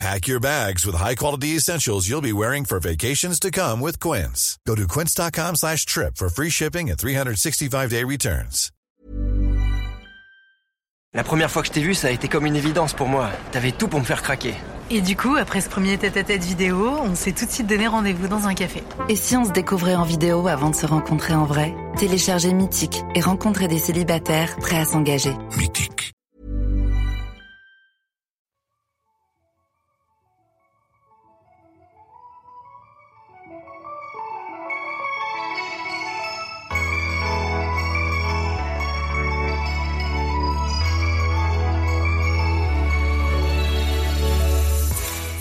Pack your bags with high-quality essentials you'll be wearing for vacations to come with Quince. Go to quince.com slash trip for free shipping and 365-day returns. La première fois que je t'ai vu, ça a été comme une évidence pour moi. T'avais tout pour me faire craquer. Et du coup, après ce premier tête-à-tête vidéo, on s'est tout de suite donné rendez-vous dans un café. Et si on se découvrait en vidéo avant de se rencontrer en vrai? Téléchargez Mythique et rencontrez des célibataires prêts à s'engager. Mythique.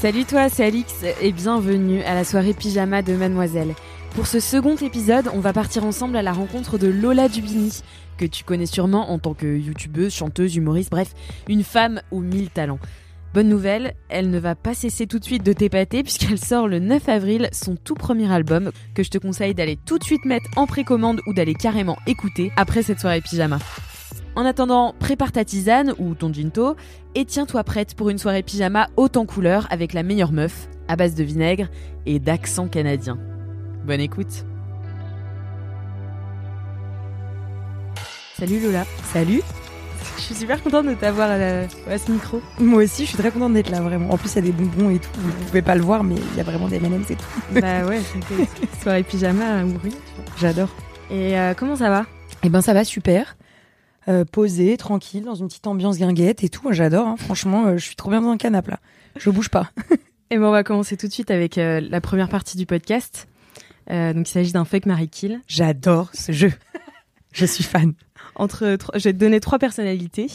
Salut toi, c'est Alix et bienvenue à la soirée pyjama de Mademoiselle. Pour ce second épisode, on va partir ensemble à la rencontre de Lola Dubini, que tu connais sûrement en tant que youtubeuse, chanteuse, humoriste, bref, une femme aux mille talents. Bonne nouvelle, elle ne va pas cesser tout de suite de t'épater puisqu'elle sort le 9 avril son tout premier album que je te conseille d'aller tout de suite mettre en précommande ou d'aller carrément écouter après cette soirée pyjama. En attendant, prépare ta tisane ou ton ginto et tiens-toi prête pour une soirée pyjama haute en couleur avec la meilleure meuf, à base de vinaigre et d'accent canadien. Bonne écoute. Salut Lola. Salut. Je suis super contente de t'avoir à, la- à ce micro. Moi aussi, je suis très contente d'être là, vraiment. En plus, il y a des bonbons et tout. Vous pouvez pas le voir, mais il y a vraiment des M&M's et tout. bah ouais, c'était soirée pyjama à mourir. J'adore. Et euh, comment ça va? Eh ben, ça va super. Euh, posé, tranquille, dans une petite ambiance guinguette et tout. Moi, J'adore. hein. Franchement, euh, je suis trop bien dans un canapé là. Je bouge pas. Et ben on va commencer tout de suite avec euh, la première partie du podcast. Donc il s'agit d'un fake Marie Kill. J'adore ce jeu. je suis fan. Entre je vais te donner trois personnalités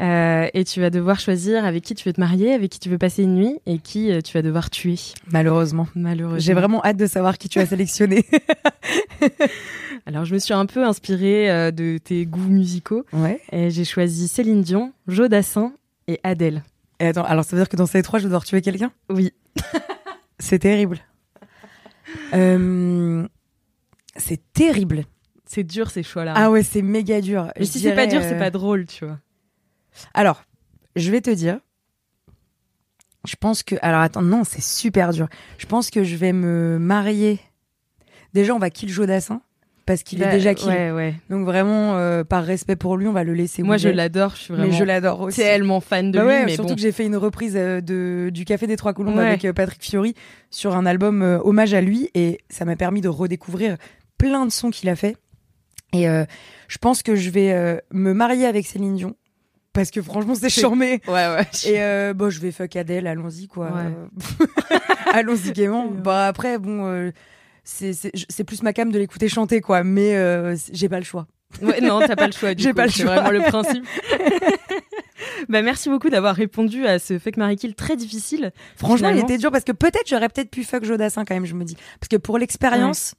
et tu vas devoir choisir avec qui tu veux te marier, avec qui tu veux passer une nuit et qui tu vas devoir tuer. Malheureusement. Malheureusement. J'ai vraiment hâte de savoir qui tu as sélectionné. Alors je me suis un peu inspirée euh, de tes goûts musicaux ouais. et j'ai choisi Céline Dion, Joe Dassin et Adèle. Et attends, alors ça veut dire que dans ces trois, je vais devoir tuer quelqu'un? Oui. C'est terrible. Euh, c'est terrible. C'est dur ces choix-là. Ah ouais, c'est méga dur. Mais Je si c'est pas dur, c'est euh, pas drôle, tu vois. Alors, je vais te dire. Je pense que. Alors attends, non, c'est super dur. Je pense que je vais me marier. Déjà, on va kill Joe Dassin. Parce qu'il est Bah, déjà kill. Ouais, ouais. Donc vraiment, euh, par respect pour lui, on va le laisser. Moi je l'adore, je suis vraiment Mais je l'adore aussi. tellement fan de Bah lui, ouais, mais surtout bon. que j'ai fait une reprise euh, de, du Café des Trois Colombes avec euh, Patrick Fiori sur un album hommage à lui et ça m'a permis de redécouvrir plein de sons qu'il a fait. Et je pense que je vais me marier avec Céline Dion parce que franchement c'est charmé. Ouais, ouais. Et euh, bon, je vais fuck Adèle, allons-y quoi. Ouais. Allons-y gaiement. Bah après, bon, euh, c'est c'est c'est plus ma cam de l'écouter chanter quoi, mais euh, c'est- j'ai pas le choix. Ouais, non, t'as pas le choix. J'ai pas le C'est choix. vraiment le principe. bah, merci beaucoup d'avoir répondu à ce fake Marie Kill très difficile. Franchement, il était dur parce que peut-être j'aurais peut-être pu fuck Jodassin quand même, je me dis. Parce que pour l'expérience,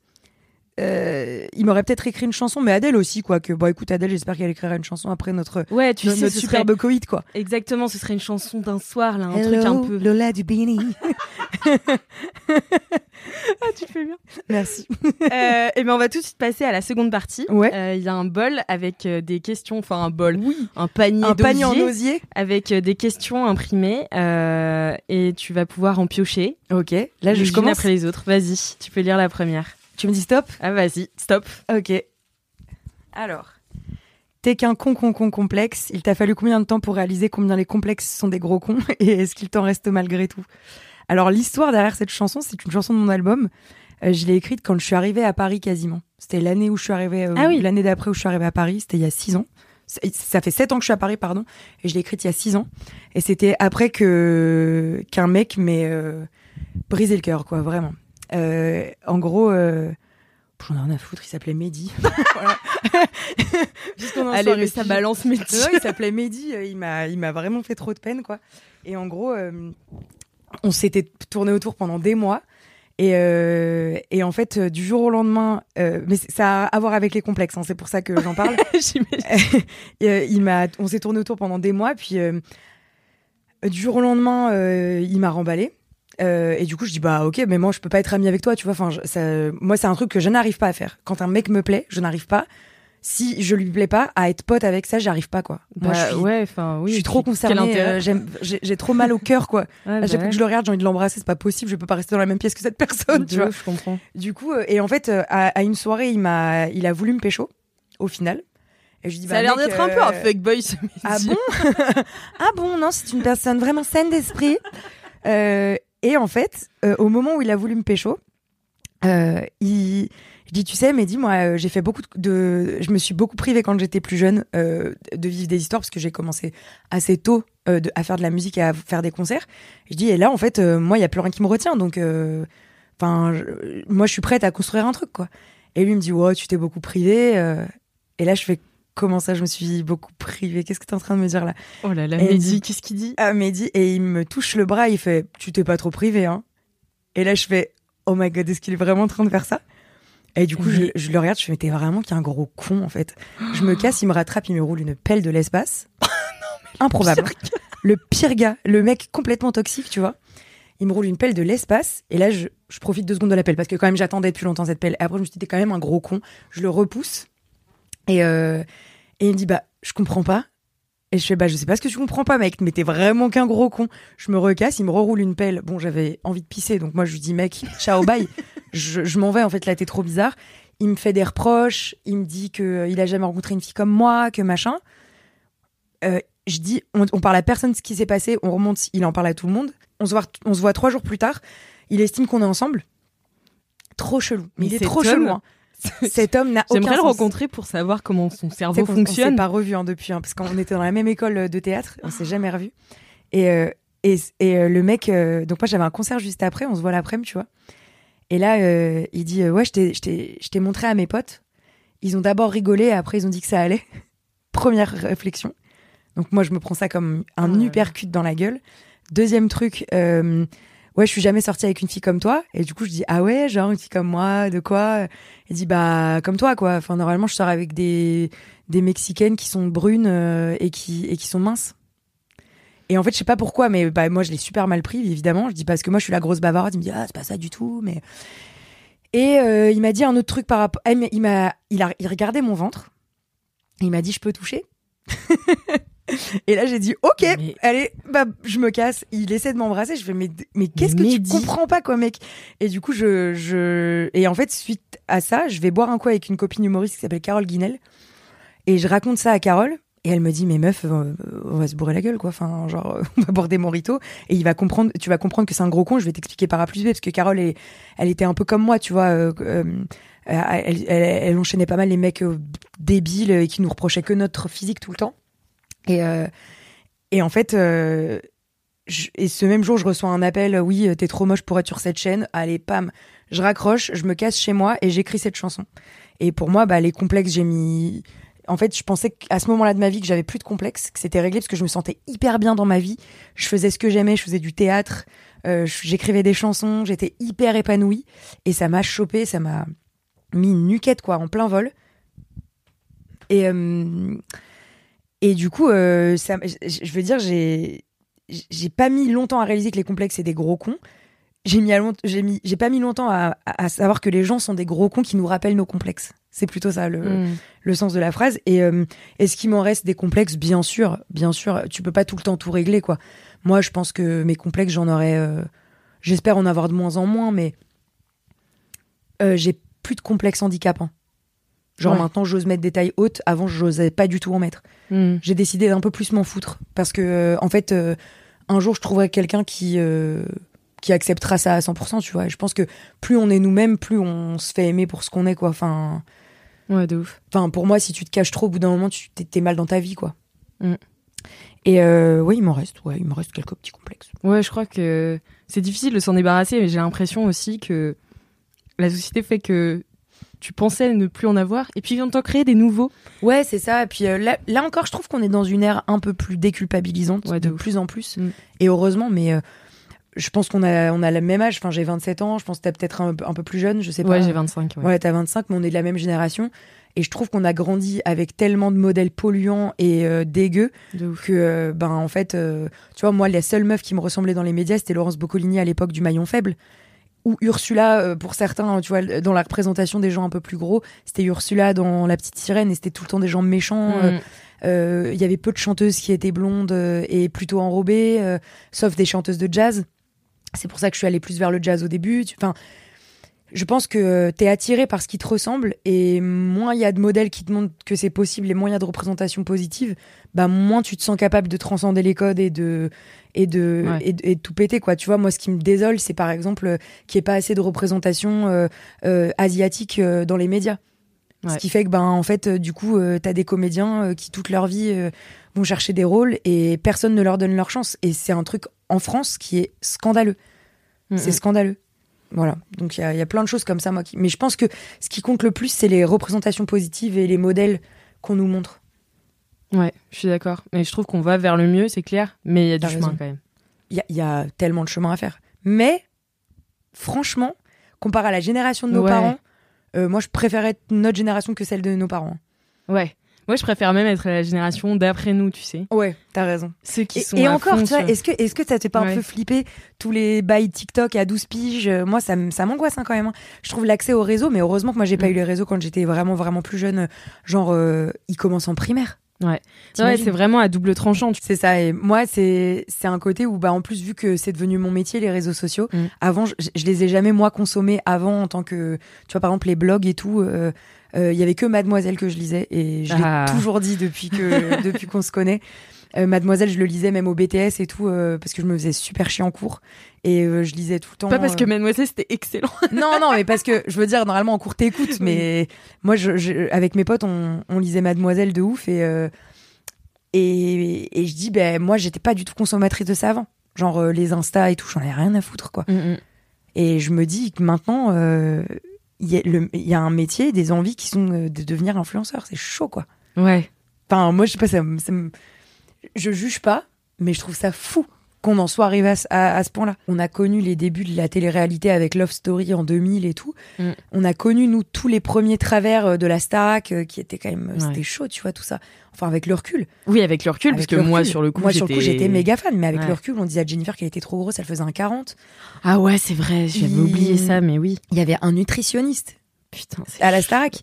euh, il m'aurait peut-être écrit une chanson, mais Adèle aussi, quoi. Que bon, écoute, Adèle, j'espère qu'elle écrira une chanson après notre, Ouais, tu notre sais, ce superbe Covid, quoi. serait... exactement, ce serait une chanson d'un soir, là, un truc un peu. Lola du Bini. Ah, tu fais bien. Merci. euh, et ben, on va tout de suite passer à la seconde partie. Ouais. Euh, Il y a un bol avec euh, des questions, enfin un bol, un panier, Un panier en osier. avec des questions imprimées et tu vas pouvoir en piocher. Ok. Là, je, les je unes commence. après les autres. Vas-y, tu peux lire la première. Tu me dis stop? Ah, vas-y, stop. Ok. Alors. T'es qu'un con con con complexe. Il t'a fallu combien de temps pour réaliser combien les complexes sont des gros cons et est-ce qu'il t'en reste malgré tout? Alors l'histoire derrière cette chanson, c'est une chanson de mon album. Euh, je l'ai écrite quand je suis arrivée à Paris quasiment. C'était l'année où je suis arrivée, euh, Ah oui. l'année d'après où je suis arrivée à Paris. C'était il y a six ans. Ça fait sept ans que je suis à Paris, pardon. Et je l'ai écrite il y a six ans. Et c'était après que qu'un mec m'ait euh, brisé le cœur, quoi, vraiment. Euh, en gros, euh, j'en ai rien à foutre. Il s'appelait Mehdi. Voilà. En Allez, mais ça balance Ouais, il s'appelait Mehdi. euh, Il m'a, il m'a vraiment fait trop de peine, quoi. Et en gros, euh, on s'était tourné autour pendant des mois. Et, euh, et en fait, du jour au lendemain, euh, mais ça a à voir avec les complexes, hein, c'est pour ça que j'en parle. Il m'a, on s'est tourné autour pendant des mois, puis euh, du jour au lendemain, il m'a remballé. Euh, et du coup, je dis bah ok, mais moi je peux pas être amie avec toi, tu vois. Enfin, je- ça, moi c'est un truc que je n'arrive pas à faire. Quand un mec me plaît, je n'arrive pas. Si je lui plais pas, à être pote avec ça, j'arrive pas quoi. Moi, Bah, je suis, ouais, enfin, oui. je suis trop concernée. Euh, j'ai, trop mal au cœur quoi. Ouais, bah chaque fois ouais. que je le regarde, j'ai envie de l'embrasser, c'est pas possible. Je peux pas rester dans la même pièce que cette personne, tu vois. je comprends. Du coup, euh, et en fait, euh, à, à une soirée, il m'a, il a voulu me pécho. Au final. Et je lui dis, Ça bah, a l'air mec, d'être un peu un euh, fuckboy ce ah bon? Ah bon, non, c'est une personne vraiment saine d'esprit. Euh, et en fait, euh, au moment où il a voulu me pécho, euh, il, je dis, tu sais, mais dis-moi, euh, j'ai fait beaucoup de, je me suis beaucoup privée quand j'étais plus jeune euh, de vivre des histoires parce que j'ai commencé assez tôt à faire de la musique et à faire des concerts. Je dis, et là, en fait, moi, il y a plus rien qui me retient, donc, enfin, moi, je suis prête à construire un truc, quoi. Et lui il me dit, ouais, tu t'es beaucoup privée. et là, je fais, comment ça, je me suis beaucoup privée Qu'est-ce que t'es en train de me dire là? Oh là là, Et Mehdi, qu'est-ce qu'il dit? Ah, Mehdi, et il me touche le bras, il fait Tu t'es pas trop privé, hein Et là, je fais Oh my god, est-ce qu'il est vraiment en train de faire ça? Et du coup, je, le regarde, je fais Mais t'es vraiment qu'un gros con, en fait. Je me casse, il me rattrape, il me roule une pelle de l'espace. Improbable. hein. Le pire gars, le mec complètement toxique, tu vois. Il me roule une pelle de l'espace, et là, je, je profite deux secondes de la pelle, parce que quand même, j'attendais depuis longtemps cette pelle. Et après, je me suis dit T'es quand même un gros con. Je le repousse, et, euh, et il me dit Bah, je comprends pas. Et je fais, bah, je sais pas ce que tu comprends pas, mec, mais t'es vraiment qu'un gros con. Je me recasse, il me reroule une pelle. Bon, j'avais envie de pisser, donc moi, je lui dis, mec, ciao, bye. je je m'en vais, en fait, là, t'es trop bizarre. Il me fait des reproches, il me dit que euh, il a jamais rencontré une fille comme moi, que machin. Euh, je dis, on, on parle à personne de ce qui s'est passé, on remonte, il en parle à tout le monde. On se voit, on se voit trois jours plus tard. Il estime qu'on est ensemble. Trop chelou. Mais, Mais il est cet trop chelou. hein. Cet homme n'a aucun J'aimerais le sens. rencontrer pour savoir comment son cerveau qu'on- On fonctionne. s'est pas revu hein, depuis, hein, parce qu'on était dans la même école de théâtre, on s'est jamais revu. Et, euh, et, et euh, le mec, euh, donc moi j'avais un concert juste après, on se voit l'après-midi, tu vois. Et là, euh, il dit euh, ouais, je t'ai- montré à mes potes. Ils ont d'abord rigolé, après ils ont dit que ça allait. Première réflexion. Donc moi je me prends ça comme un uppercut dans la gueule. Deuxième truc, euh, ouais, je suis jamais sortie avec une fille comme toi. Et du coup je dis ah ouais, genre une fille comme moi, de quoi? Il dit bah comme toi quoi. Enfin normalement je sors avec des des mexicaines qui sont brunes euh, et qui et qui sont minces. Et en fait je sais pas pourquoi mais bah moi je l'ai super mal pris évidemment. Je dis parce que moi je suis la grosse bavarde. Il me dit ah c'est pas ça du tout mais et euh, il m'a dit un autre truc par rapport. M'a il il a il regardait mon ventre. Il m'a dit je peux toucher. Et là, j'ai dit, OK, Mais- allez, bah, je me casse. Il essaie de m'embrasser. Je fais, mais, mais qu'est-ce que tu comprends pas, quoi, mec? Et du coup, je, je, et en fait, suite à ça, je vais boire un coup avec une copine humoriste qui s'appelle Carole Guinel. Et je raconte ça à Carole. Et elle me dit, mais meuf, on va se bourrer la gueule, quoi. Enfin, genre, on va boire des moritos. Et il va comprendre, tu vas comprendre que c'est un gros con. Je vais t'expliquer par A plus B, parce que Carole, est, elle était un peu comme moi, tu vois. euh, euh, elle, elle, elle enchaînait pas mal les mecs euh, débiles et qui nous reprochaient que notre physique tout le temps. Et, euh, et en fait, euh, je- et ce même jour, je reçois un appel. euh, Oui, t'es trop moche pour être sur cette chaîne. Allez, pam, je raccroche, je me casse chez moi et j'écris cette chanson. Et pour moi, bah, les complexes, j'ai mis. En fait, je pensais qu'à ce moment-là de ma vie, que j'avais plus de complexes, que c'était réglé parce que je me sentais hyper bien dans ma vie. Je faisais ce que j'aimais, je faisais du théâtre, euh, j'écrivais des chansons, j'étais hyper épanouie. Et ça m'a chopé, ça m'a mis une nuquette, quoi, en plein vol. Et, euh, et du coup, euh, ça, je, veux dire, j'ai, j'ai pas mis longtemps à réaliser que les complexes c'est des gros cons. J'ai mis, à long- j'ai mis, j'ai pas mis longtemps à, à- savoir que les gens sont des gros cons qui nous rappellent nos complexes. C'est plutôt ça le, Mm. le sens de la phrase. Et euh, est-ce qu'il m'en reste des complexes? Bien sûr, bien sûr. Tu peux pas tout le temps tout régler, quoi. Moi, je pense que mes complexes, j'en aurais. euh, J'espère en avoir de moins en moins, mais euh, j'ai plus de complexes handicapants. Genre Ouais. maintenant, j'ose mettre des tailles hautes. Avant, j'osais pas du tout en mettre. Mm. J'ai décidé d'un peu plus m'en foutre parce que euh, en fait, euh, un jour, je trouverai quelqu'un qui euh, qui acceptera ça à 100%. Tu vois. Et je pense que plus on est nous-mêmes, plus on se fait aimer pour ce qu'on est, quoi. Enfin. Ouais, de ouf. Enfin, pour moi, si tu te caches trop, au bout d'un moment, tu t'es mal dans ta vie, quoi. Mm. Et oui, il m'en reste. Ouais, il me reste quelques petits complexes. Ouais, je crois que c'est difficile de s'en débarrasser, mais j'ai l'impression aussi que la société fait que tu pensais ne plus en avoir, et puis vient t'en créer des nouveaux. Ouais, c'est ça. Et puis euh, là, là encore, je trouve qu'on est dans une ère un peu plus déculpabilisante, Ouais, de plus en plus. Mm. Et heureusement, mais euh, je pense qu'on a, on a le même âge. Enfin, j'ai 27 ans. Je pense que t'as peut-être un, un peu plus jeune. Je sais pas. Ouais, j'ai 25. Ouais. Ouais, t'as 25, mais on est de la même génération. Et je trouve qu'on a grandi avec tellement de modèles polluants et euh, dégueux que, euh, ben, en fait, euh, tu vois, moi, la seule meuf qui me ressemblait dans les médias, c'était Laurence Boccolini à l'époque du Maillon Faible. Ou Ursula, euh, pour certains, tu vois, dans la représentation des gens un peu plus gros, c'était Ursula dans La Petite Sirène et c'était tout le temps des gens méchants. euh, Mm. euh, Il y avait peu de chanteuses qui étaient blondes et plutôt enrobées, euh, sauf des chanteuses de jazz. C'est pour ça que je suis allée plus vers le jazz au début. Tu- Enfin, je pense que t'es attiré par ce qui te ressemble et moins il y a de modèles qui te montrent que c'est possible et moins il y a de représentations positives, bah moins tu te sens capable de transcender les codes et de et de Ouais. et, de- et de tout péter quoi. Tu vois, moi ce qui me désole, c'est par exemple euh, qu'il n'y ait pas assez de représentation euh, euh, asiatique euh, dans les médias. Ce qui fait que ben en fait euh, du coup t'as des comédiens qui toute leur vie vont chercher des rôles et personne ne leur donne leur chance et c'est un truc en France qui est scandaleux. Mm, C'est mm. scandaleux. Voilà. Donc il y a, y a plein de choses comme ça, moi. Qui... Mais je pense que ce qui compte le plus, c'est les représentations positives et les modèles qu'on nous montre. Ouais, je suis d'accord. Mais je trouve qu'on va vers le mieux, c'est clair. Mais il y a du chemin quand même. Il y y a tellement de chemin à faire. Mais franchement, comparé à la génération de nos Ouais. parents, euh, moi je préférais être notre génération que celle de nos parents. Ouais. Moi, je préfère même être la génération d'après nous, tu sais. Ouais, t'as raison. Ceux qui Et, sont. et encore, fond tu vois, est-ce que, est-ce que ça te fait pas un peu flipper tous les bails TikTok à 12 piges? Euh, Moi, ça, ça m'angoisse hein, quand même. hein. Je trouve l'accès au réseau, mais heureusement que moi, j'ai pas Mm. eu les réseaux quand j'étais vraiment, vraiment plus jeune. euh, Genre, euh, ils commencent en primaire. Ouais. Ouais, c'est vraiment à double tranchant. tu- C'est ça. Et moi, c'est c'est un côté où, bah, en plus, vu que c'est devenu mon métier, les réseaux sociaux, Mm. avant, je, je les ai jamais, moi, consommés avant en tant que, tu vois, par exemple, les blogs et tout. euh, euh, Il y avait que Mademoiselle que je lisais et je Ah. l'ai toujours dit depuis que depuis qu'on se connaît. Euh, Mademoiselle, je le lisais même au BTS et tout euh, parce que je me faisais super chier en cours et euh, je lisais tout le temps. Pas parce que euh, Mademoiselle, c'était excellent. non, non, mais parce que je veux dire, normalement en cours t'écoutes, mais moi, je, je- avec mes potes, on, on lisait Mademoiselle de ouf et euh, et, et je dis, ben moi, j'étais pas du tout consommatrice de ça avant. Genre euh, les Insta et tout, j'en avais rien à foutre quoi. Et je me dis que maintenant, euh, il y, a y un métier, des envies qui sont euh, de devenir influenceur. C'est chaud quoi. Ouais. Enfin, moi, je sais pas, ça, ça je juge pas, mais je trouve ça fou qu'on en soit arrivé à, ce- à- à ce point-là. On a connu les débuts de la télé-réalité avec Love Story en 2000 et tout. Mm. On a connu, nous, tous les premiers travers euh, de la Starac, euh, qui étaient quand même, Ouais. c'était chaud, tu vois, tout ça. Enfin, avec le recul. Oui, avec le recul, Avec parce que moi, sur le coup, moi, sur le coup, j'étais méga fan, mais avec Ouais. le recul, on disait à Jennifer qu'elle était trop grosse, elle faisait un 40. Ah ouais, c'est vrai, j'avais Il- oublié ça, mais oui. Il y avait un nutritionniste Putain, à la Starac.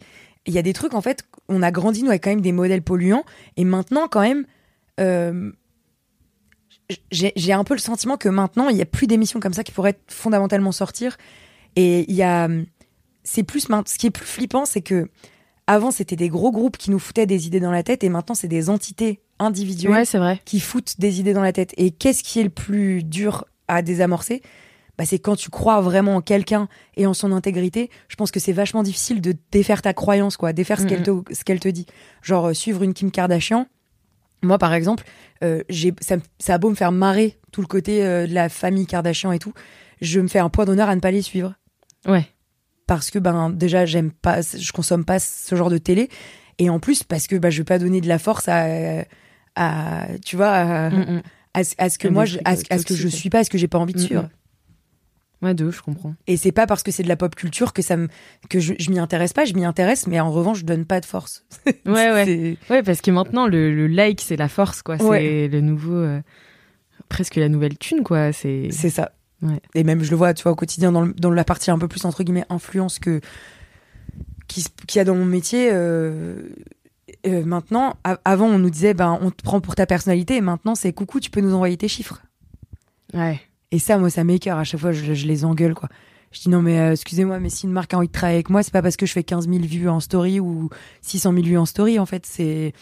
Il y a des trucs, en fait, on a grandi, nous, avec quand même des modèles polluants. Et maintenant, quand même, euh, j'ai un peu le sentiment que maintenant, il n'y a plus d'émissions comme ça qui pourraient fondamentalement sortir. Et il y a. C'est plus. Ce qui est plus flippant, c'est que. Avant, c'était des gros groupes qui nous foutaient des idées dans la tête. Et maintenant, c'est des entités individuelles Ouais, vrai. qui foutent des idées dans la tête. Et qu'est-ce qui est le plus dur à désamorcer? Bah, C'est quand tu crois vraiment en quelqu'un et en son intégrité. Je pense que c'est vachement difficile de défaire ta croyance, quoi, défaire ce qu'elle te, ce qu'elle te dit. Genre, euh, suivre une Kim Kardashian. Moi, par exemple, euh, ça, a beau me faire marrer tout le côté euh, de la famille Kardashian et tout. Je me fais un point d'honneur à ne pas les suivre. Ouais. Parce que, ben, déjà, j'aime pas, je consomme pas ce genre de télé. Et en plus, parce que bah, je vais pas donner de la force à, à tu vois, à, Mm, mm. à, ce- à ce que moi je, à, ce- à ce que je suis pas à ce que j'ai pas envie de Mm, suivre mm. Ouais, de ouf, je comprends. et c'est pas parce que c'est de la pop culture que ça me que je, je m'y intéresse pas je m'y intéresse mais en revanche je donne pas de force Ouais, ouais. Ouais, parce que maintenant, le, le like, c'est la force, quoi. C'est Ouais. le nouveau. euh, presque la nouvelle thune, quoi. C'est. c'est ça Ouais. et même je le vois tu vois au quotidien dans, le- dans la partie un peu plus entre guillemets influence que qu'il y a dans mon métier euh, euh, maintenant avant on nous disait ben on te prend pour ta personnalité et maintenant c'est coucou tu peux nous envoyer tes chiffres Ouais. Et ça, moi, ça m'écœure. À chaque fois, je, je les engueule, quoi. Je dis non, mais euh, excusez-moi, mais si une marque a envie de travailler avec moi, c'est pas parce que je fais 15 000 vues en story ou 600 000 vues en story. En fait, c'est.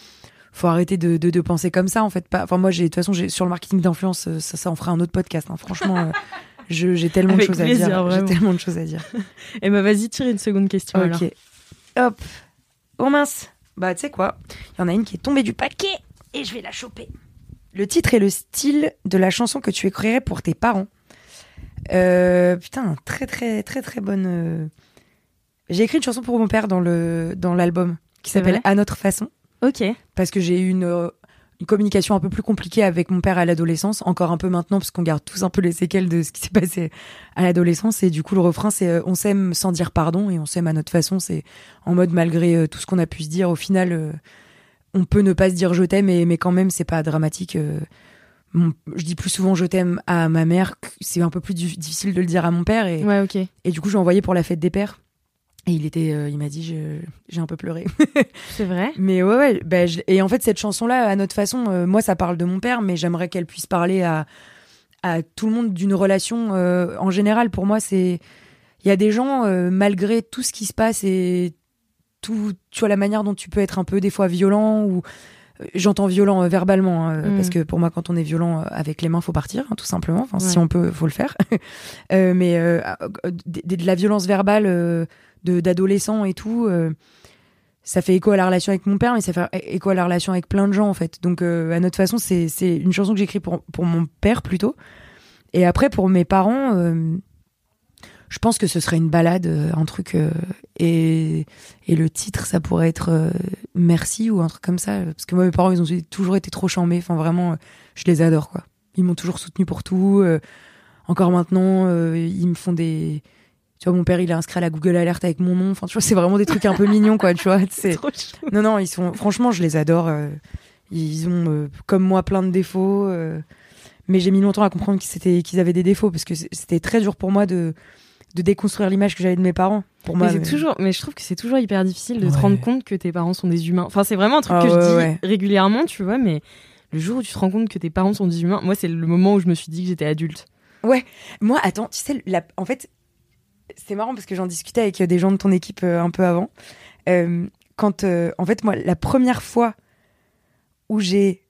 Faut arrêter de, de, de penser comme ça, en fait. Pas... Enfin, moi, j'ai, de toute façon, j'ai, sur le marketing d'influence, euh, ça, ça en fera un autre podcast. hein. Franchement, euh, j'ai tellement de choses plaisir, à dire. J'ai tellement de choses à dire. Et bah, vas-y, tire une seconde question, alors. ok. Hop. Oh mince. Bah, tu sais quoi? Il y en a une qui est tombée du paquet et je vais la choper. Le titre et le style de la chanson que tu écrirais pour tes parents. Euh, putain, très très très très bonne. euh. J'ai écrit une chanson pour mon père dans le dans l'album qui s'appelle À notre façon Ok. parce que j'ai eu une euh, une communication un peu plus compliquée avec mon père à l'adolescence, encore un peu maintenant parce qu'on garde tous un peu les séquelles de ce qui s'est passé à l'adolescence et du coup le refrain c'est euh, on s'aime sans dire pardon et on s'aime à notre façon, c'est en mode malgré tout ce qu'on a pu se dire au final on peut ne pas se dire je t'aime mais, mais quand même c'est pas dramatique euh, mon- je dis plus souvent je t'aime à ma mère, c'est un peu plus difficile de le dire à mon père et, Ouais, ok. et du coup je l'ai envoyé pour la fête des pères et il était euh, il m'a dit j'ai un peu pleuré. C'est vrai? Mais ouais, ouais. bah, je- et en fait, cette chanson-là, à notre façon, euh, moi, ça parle de mon père, mais j'aimerais qu'elle puisse parler à, à tout le monde d'une relation euh, en général. Pour moi, c'est. Il y a des gens, malgré tout ce qui se passe et tout, tu vois, la manière dont tu peux être un peu des fois violent ou. euh, J'entends violent euh, verbalement, hein, Mm. parce que pour moi, quand on est violent euh, avec les mains, faut partir, hein, tout simplement. Enfin, si on peut, faut le faire. Euh, mais euh, euh, de, de la violence verbale euh, d'adolescents et tout, euh, ça fait écho à la relation avec mon père, mais ça fait écho à la relation avec plein de gens en fait. Donc euh, à notre façon, c'est c'est une chanson que j'écris pour pour mon père plutôt. Et après pour mes parents, euh, je pense que ce serait une balade, euh, un truc euh, et et le titre ça pourrait être euh, merci ou un truc comme ça. Parce que moi mes parents ils ont toujours été trop chambés. Enfin vraiment, euh, je les adore quoi. Ils m'ont toujours soutenu pour tout. euh, encore maintenant, euh, ils me font des tu vois, mon père, il est inscrit à la Google Alert avec mon nom. Enfin, tu vois, c'est vraiment des trucs un peu mignons, quoi, tu vois. C'est... Non, non, ils sont. Franchement, je les adore. euh, Ils ont, euh, comme moi, plein de défauts. euh, Mais j'ai mis longtemps à comprendre qu'ils, avaient des défauts parce que c'était très dur pour moi de, de déconstruire l'image que j'avais de mes parents. Pour moi, mais, toujours, mais je trouve que c'est toujours hyper difficile de te Ouais. rendre compte que tes parents sont des humains. Enfin, c'est vraiment un truc Ah que je ouais, dis ouais. régulièrement, tu vois, mais le jour où tu te rends compte que tes parents sont des humains, moi, c'est le moment où je me suis dit que j'étais adulte. Moi, attends, tu sais, la- en fait, c'est marrant parce que j'en discutais avec des gens de ton équipe euh, un peu avant. Euh, quand, euh, en fait, moi, la première fois où j'ai.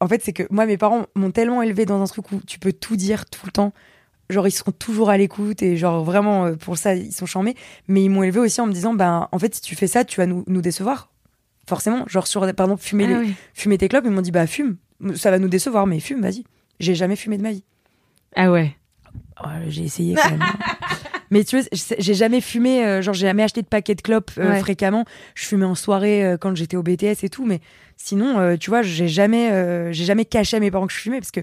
En fait, c'est que moi, mes parents m'ont tellement élevé dans un truc où tu peux tout dire tout le temps. Genre, ils seront toujours à l'écoute et, genre, vraiment, euh, pour ça, ils sont charmés. Mais ils m'ont élevé aussi en me disant, ben, en fait, si tu fais ça, tu vas nous, nous décevoir. Forcément. Genre, sur, par exemple, fumer, les- Ah ouais. fumer tes clopes, ils m'ont dit, bah, fume. Ça va nous décevoir, mais fume, vas-y. J'ai jamais fumé de ma vie. Ah ouais. Ouais, j'ai essayé quand même. Mais tu vois, j'ai jamais fumé, euh, genre j'ai jamais acheté de paquet de clopes euh, Ouais. fréquemment. Je fumais en soirée euh, quand j'étais au BTS et tout, mais sinon, tu vois, j'ai jamais, j'ai jamais caché à mes parents que je fumais parce que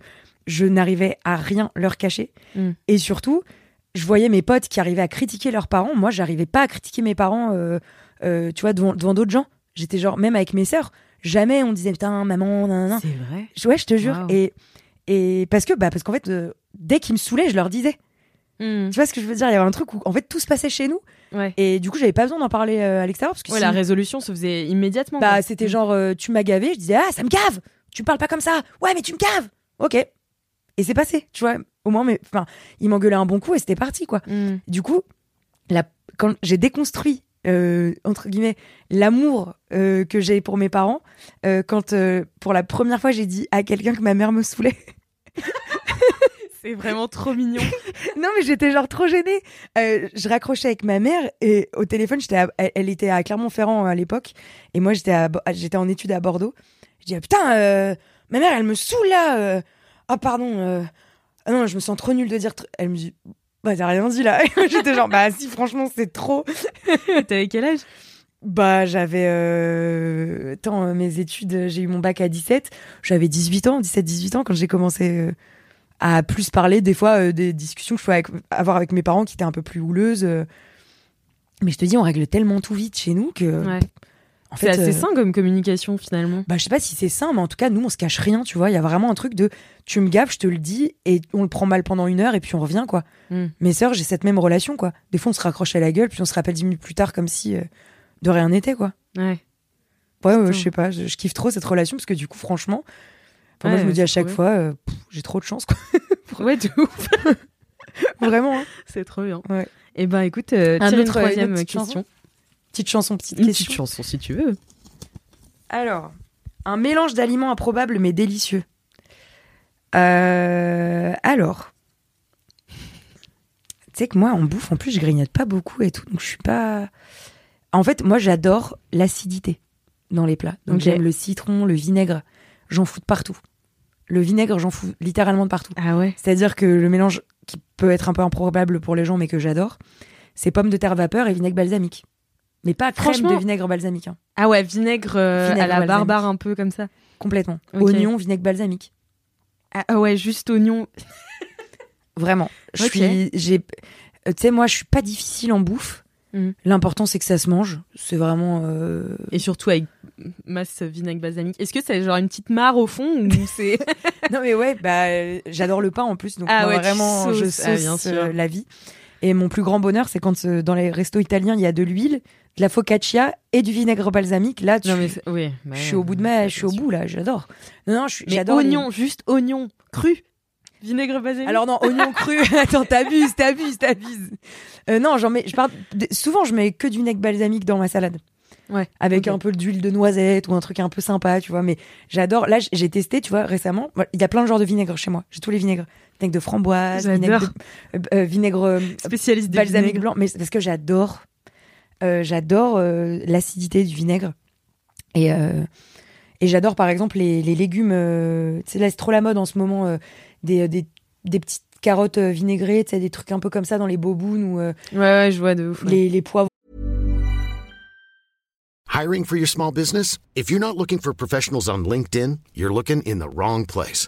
je n'arrivais à rien leur cacher. Mm. Et surtout, je voyais mes potes qui arrivaient à critiquer leurs parents. Moi, j'arrivais pas à critiquer mes parents, euh, euh, tu vois, devant, devant d'autres gens. J'étais genre, même avec mes sœurs, jamais on disait putain, maman, nan, nan. C'est vrai. Ouais, je te jure. Et, et parce que, bah, parce qu'en fait, euh, dès qu'ils me saoulaient, je leur disais. Hmm. Tu vois ce que je veux dire? Il y avait un truc où en fait tout se passait chez nous Ouais. et du coup j'avais pas besoin d'en parler à l'extérieur parce que Ouais, si- la résolution se faisait immédiatement. bah c'était genre euh, tu m'as gavé, je disais ah ça me gave, tu me parles pas comme ça, ouais mais tu me gaves, ok et c'est passé, tu vois au moins mais enfin il m'engueulait un bon coup et c'était parti quoi. Hmm. Du coup la, quand j'ai déconstruit euh, entre guillemets l'amour euh, que j'ai pour mes parents euh, quand pour la première fois j'ai dit à quelqu'un que ma mère me saoulait. C'est vraiment trop mignon. Non, mais j'étais genre trop gênée. Euh, je raccrochais avec ma mère et au téléphone, j'étais à- elle, elle était à Clermont-Ferrand à l'époque et moi j'étais en études à Bordeaux. Je dis ah, putain, euh, ma mère elle me saoule là. euh. Ah pardon. euh. Ah non, je me sens trop nulle de dire. tr- Elle me dit bah t'as rien dit là. j'étais genre bah si franchement c'est trop. T'avais quel âge? Bah j'avais euh... attends euh, mes études, j'ai eu mon bac à 17, j'avais 18 ans, 17 18 ans quand j'ai commencé euh, à plus parler des fois euh, des discussions que je pouvais avec- avoir avec mes parents qui étaient un peu plus houleuses. euh. Mais je te dis on règle tellement tout vite chez nous que Ouais. En C'est fait assez euh, sain comme communication finalement. bah je sais pas si c'est ça mais en tout cas nous on se cache rien, tu vois, il y a vraiment un truc de tu me gaves, je te le dis et on le prend mal pendant une heure et puis on revient quoi. Hmm. Mes sœurs, j'ai cette même relation quoi. Des fois on se raccroche à la gueule puis on se rappelle 10 minutes plus tard comme si euh, de rien n'était quoi. Ouais. Ouais, ouais, je sais pas, je, je kiffe trop cette relation parce que du coup, franchement, enfin, moi Ouais, je me dis à chaque fois, euh, j'ai trop de chance, quoi. Ouais, de ouf. Vraiment. hein. C'est trop bien. Ouais. Et ben écoute, euh, Un tire une autre- troisième une petite question. Petite chanson, petite Une question. petite chanson si tu veux. Alors, un mélange d'aliments improbables mais délicieux. Euh, alors, tu sais que moi, en bouffe, en plus, je grignote pas beaucoup et tout, donc je suis pas. En fait, moi, j'adore l'acidité dans les plats. Donc j'aime le citron, le vinaigre. J'en fous de partout. Le vinaigre, j'en fous littéralement de partout. Ah ouais. C'est-à-dire que le mélange qui peut être un peu improbable pour les gens, mais que j'adore, c'est pommes de terre vapeur et vinaigre balsamique. Mais pas crème de vinaigre balsamique. hein. Ah ouais, vinaigre, euh, Vinaigre à la balsamique. barbare un peu comme ça. Complètement. Oignon, vinaigre balsamique. Ah, ah ouais, juste oignon. Vraiment. Je suis. J'ai. euh, Tu sais, moi, je suis pas difficile en bouffe. Mhm. L'important, c'est que ça se mange. C'est vraiment. euh, Et surtout avec masse vinaigre balsamique. Est-ce que c'est genre une petite mare au fond ou c'est Non, mais ouais, bah, j'adore le pain en plus. Donc, Ah ouais, vraiment, je. Ah, bien sauce sûr. euh, la vie. Et mon plus grand bonheur, c'est quand euh, dans les restos italiens, il y a de l'huile, de la focaccia et du vinaigre balsamique. Là, tu- Non mais c'est- oui, bah je suis au bout de ma, je suis au bout là, j'adore. Non, j'adore. les- oignon, juste oignon cru. Vinaigre balsamique. Alors non, oignon cru. Attends, t'abuses, t'abuses, t'abuses. Euh, non, j'en mets. Je parle. Souvent, je mets que du vinaigre balsamique dans ma salade. Ouais. Avec un peu d'huile de noisette ou un truc un peu sympa, tu vois. Mais j'adore. Là, j'ai testé, tu vois, récemment. Il y a plein de genres de vinaigre chez moi. J'ai tous les vinaigres. Vinaigre de framboise, vinaigre, de- euh, euh, vinaigre euh, spécialiste des balsamique blanc. Mais c'est parce que j'adore. euh, j'adore euh, l'acidité du vinaigre. Et, euh, et j'adore, par exemple, les, les légumes. euh, sais, là, c'est trop la mode en ce moment. euh, des, des, des petites carottes vinaigrées, tu sais, des trucs un peu comme ça dans les bobounes ou euh, Ouais ouais, je vois de ouf. ouais. les, les poivrons. Hiring for your small business? If you're not looking for professionals on LinkedIn, you're looking in the wrong place.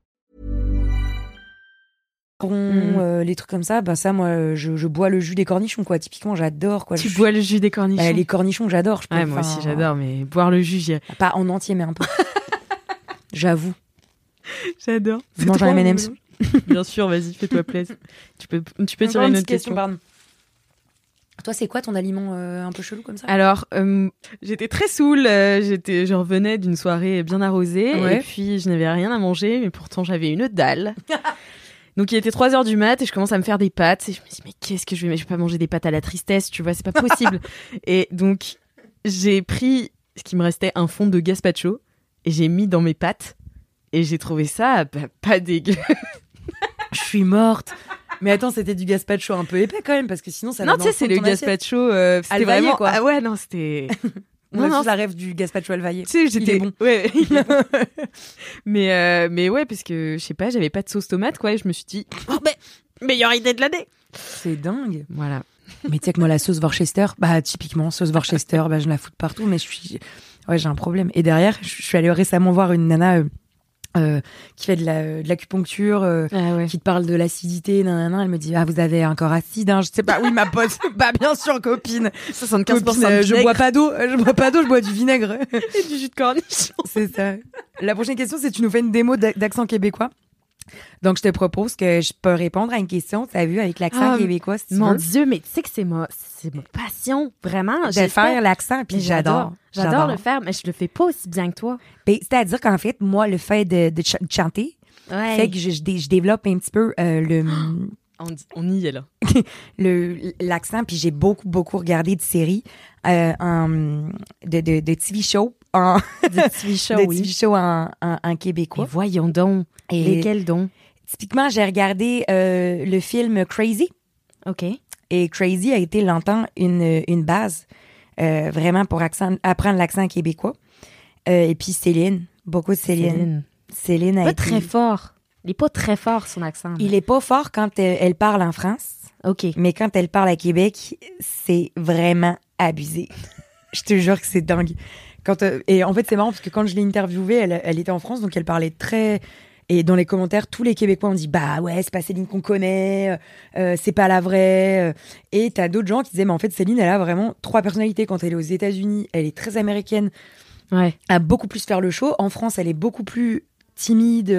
Mhm. euh, les trucs comme ça, bah ça, moi, je, je bois le jus des cornichons, quoi. Typiquement, j'adore, quoi. Tu bois le jus des cornichons. Bah, les cornichons, j'adore. Ouais, moi aussi j'adore, mais boire le jus, j'y- Pas en entier, mais un peu. J'avoue. j'adore. Je mange un M&M's. Bien sûr, vas-y, fais-toi plaisir. Tu peux, tu peux tirer une autre question. pardon. Toi, c'est quoi ton aliment euh, un peu chelou comme ça? Alors, euh, j'étais très saoule. euh, j'étais, je revenais d'une soirée bien arrosée Ouais. et puis je n'avais rien à manger, mais pourtant j'avais une dalle. Donc il était 3 heures du mat et je commence à me faire des pâtes et je me dis mais qu'est-ce que je vais mais je vais pas manger des pâtes à la tristesse, tu vois, c'est pas possible. et donc j'ai pris ce qui me restait un fond de gazpacho et j'ai mis dans mes pâtes et j'ai trouvé ça bah, pas dégueu. Je suis morte. Mais attends, c'était du gazpacho un peu épais quand même, parce que sinon ça non, tu sais, c'est le gazpacho euh, c'était vraiment quoi. Ah ouais, non, c'était On Non, a non, tous la rêve du gazpacho alvaillé. Tu sais, j'étais bon. Ouais. mais euh, mais ouais parce que je sais pas, j'avais pas de sauce tomate quoi et je me suis dit oh ben meilleure idée de l'année. C'est dingue. Voilà. Mais tu sais que moi, la sauce Worcester, bah typiquement, sauce Worcester, bah, je la fous de partout, mais je suis. Ouais, j'ai un problème. Et derrière, je je suis allée récemment voir une nana euh, euh, qui fait de la- de l'acupuncture. euh, Ah ouais. qui te parle de l'acidité, nanana, elle me dit ah vous avez un corps acide, hein. je sais pas, oui ma pote, bah bien sûr copine, 75% Copine, euh, je bois pas d'eau, je bois pas d'eau, je bois du vinaigre, et du jus de cornichon. c'est ça. La prochaine question c'est tu nous fais une démo d'a- d'accent québécois, donc je te propose que je peux répondre à une question, t'as vu avec l'accent Ah, québécois, si tu Mon veux, dieu, mais tu sais que c'est ma c'est ma passion, vraiment. de faire l'accent, puis j'adore, J'adore le faire, mais je le fais pas aussi bien que toi. Ben, C'est-à-dire qu'en fait, moi, le fait de, de ch- de chanter, Ouais. fait que je, je dé- je développe un petit peu euh, le, On, y est là. le l'accent puis j'ai beaucoup beaucoup regardé de séries euh, en de, de, de TV shows en Des TV shows, oui. TV shows en, en, en Mais québécois. voyons donc. Et Lesquels donc? typiquement, j'ai regardé euh, le film Crazy Ok. et Crazy a été longtemps une, une base euh, vraiment pour accent, apprendre l'accent québécois. Euh, et puis Céline, beaucoup de Céline. Céline, a Pas été- très fort. Il est pas très fort son accent. Il est pas fort quand elle, elle parle en France. Ok. Mais quand elle parle à Québec, c'est vraiment abusé. je te jure que c'est dingue. Quand, euh, et en fait, c'est marrant parce que quand je l'ai interviewée, elle, elle était en France, donc elle parlait très. Et dans les commentaires, tous les Québécois ont dit Bah ouais, c'est pas Céline qu'on connaît, euh, c'est pas la vraie. euh. Et t'as d'autres gens qui disaient Mais en fait, Céline, elle a vraiment trois personnalités. Quand elle est aux États-Unis, elle est très américaine, Ouais. à beaucoup plus faire le show. En France, elle est beaucoup plus timide.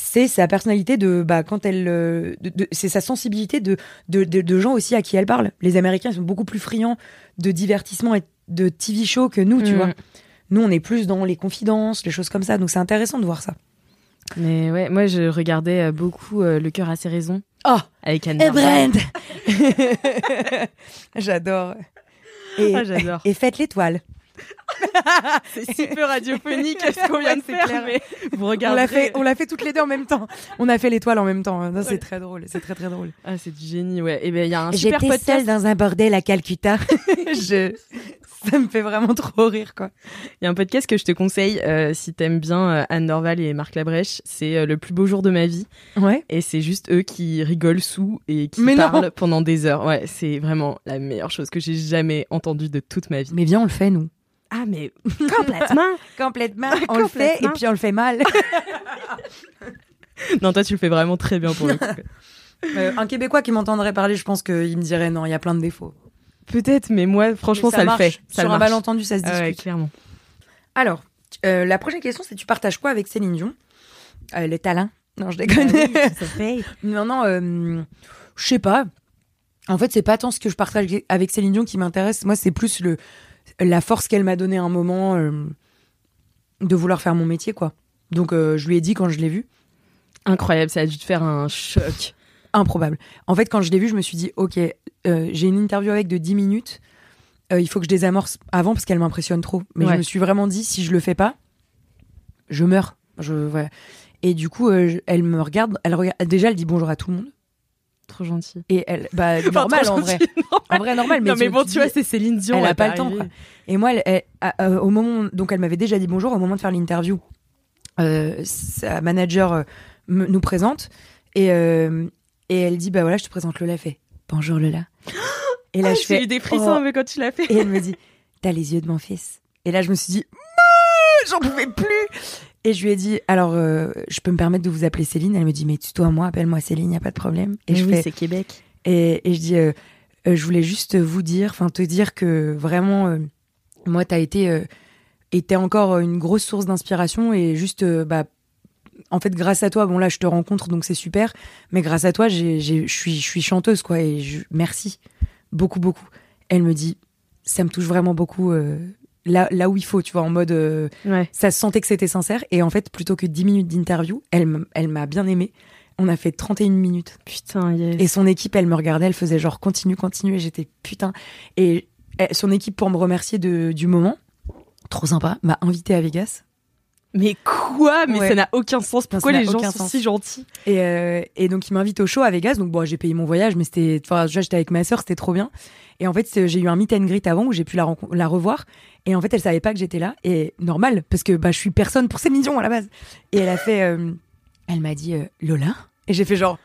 C'est sa personnalité de bah quand elle euh, de- de- c'est sa sensibilité de, de, gens aussi à qui elle parle. Les américains sont beaucoup plus friands de divertissement et de TV show que nous tu Mm. vois. Nous on est plus dans les confidences les choses comme ça. Donc c'est intéressant de voir ça. Mais ouais, moi je regardais euh, beaucoup euh, Le cœur a ses raisons. Oh avec Anne et Barbara. Brand! J'adore. Et, Ah, j'adore. et faites l'étoile c'est super radiophonique ce qu'on vient de faire, clair. mais vous On regardez. l'a fait, on l'a fait toutes les deux en même temps. On a fait l'étoile en même temps. Non, C'est très drôle, c'est très très drôle. Ah, c'est du génie, ouais. Et ben, il y a un super podcast. dans un bordel à Calcutta. je, ça me fait vraiment trop rire, quoi. Il y a un podcast que je te conseille euh, si t'aimes bien euh, Anne Dorval et Marc Labrèche. C'est euh, le plus beau jour de ma vie. Ouais. Et c'est juste eux qui rigolent sous et qui Mais non. parlent pendant des heures. Ouais, c'est vraiment la meilleure chose que j'ai jamais entendue de toute ma vie. Mais viens, on le fait, nous. Ah, mais complètement Complètement. On le fait et puis on le fait mal. Non, toi, tu le fais vraiment très bien pour le coup. Euh, un Québécois qui m'entendrait parler, je pense qu'il me dirait non, il y a plein de défauts. Peut-être, mais moi, franchement, Mais ça, marche. le fait. Ça Sur un malentendu, ça se Ah discute. ouais, clairement. Alors, euh, la prochaine question, c'est tu partages quoi avec Céline Dion? Euh, Le talent Non, je déconne. non, non, euh, je sais pas. En fait, c'est pas tant ce que je partage avec Céline Dion qui m'intéresse. Moi, c'est plus le la force qu'elle m'a donnée à un moment euh, de vouloir faire mon métier, quoi. Donc, euh, je lui ai dit quand je l'ai vue. Incroyable, ça a dû te faire un choc. Improbable. En fait, quand je l'ai vue, je me suis dit, ok, euh, j'ai une interview avec de 10 minutes. Il faut que je désamorce avant parce qu'elle m'impressionne trop. Mais Ouais. je me suis vraiment dit, si je le fais pas, je meurs. Je. Et du coup, elle me regarde, elle regarde. Déjà, elle dit bonjour à tout le monde. Trop gentil. Et elle, bah, Enfin, normal en vrai. gentil, normal. En vrai, normal. Mais non, mais bon, tu tu vois, c'est Céline Dion. elle a pas le temps, quoi. Et moi, elle- elle- à- euh, au moment, donc elle m'avait déjà dit bonjour. Au moment de faire l'interview, euh, sa manager euh, nous présente et euh, et elle dit bah voilà, je te présente Lola. Elle fait bonjour Lola. Et là, Ah, je J'ai fais eu des frissons oh. mais quand tu l'as fait. Et elle me dit t'as les yeux de mon fils. Et là, je me suis dit j'en pouvais plus. Et je lui ai dit alors euh, je peux me permettre de vous appeler Céline? Elle me dit mais tutoie moi, appelle-moi Céline, y a pas de problème. Et Mais je oui, fais c'est Québec. et, et je dis, euh, euh, je voulais juste vous dire, enfin te dire que vraiment, euh, moi, t'as été, euh, été encore une grosse source d'inspiration et juste, euh, bah, en fait, grâce à toi, bon là, je te rencontre, donc c'est super, mais grâce à toi, je suis, je suis chanteuse, quoi, et je, merci beaucoup, beaucoup. Elle me dit, ça me touche vraiment beaucoup. euh, Là, là où il faut, tu vois, en mode, euh, Ouais. ça se sentait que c'était sincère. Et en fait, plutôt que 10 minutes d'interview, elle, elle m'a bien aimé. On a fait 31 minutes. Putain, yes. Et son équipe, elle me regardait, elle faisait genre continue, continue, et j'étais putain. Et elle- son équipe, pour me remercier de, du moment, trop sympa, m'a invité à Vegas. Mais quoi? Mais Ouais. ça n'a aucun sens. Pourquoi les gens sont sens. si gentils? Et, euh, et donc, il m'invite au show à Vegas. Donc, bon, j'ai payé mon voyage, mais c'était. Enfin, j'étais avec ma sœur, c'était trop bien. Et en fait, j'ai eu un meet and greet avant où j'ai pu la, revoir. Et en fait, elle savait pas que j'étais là. Et normal, parce que bah, je suis personne pour Céline Dion à la base. Et elle a fait. euh, elle m'a dit euh, Lola? Et j'ai fait genre.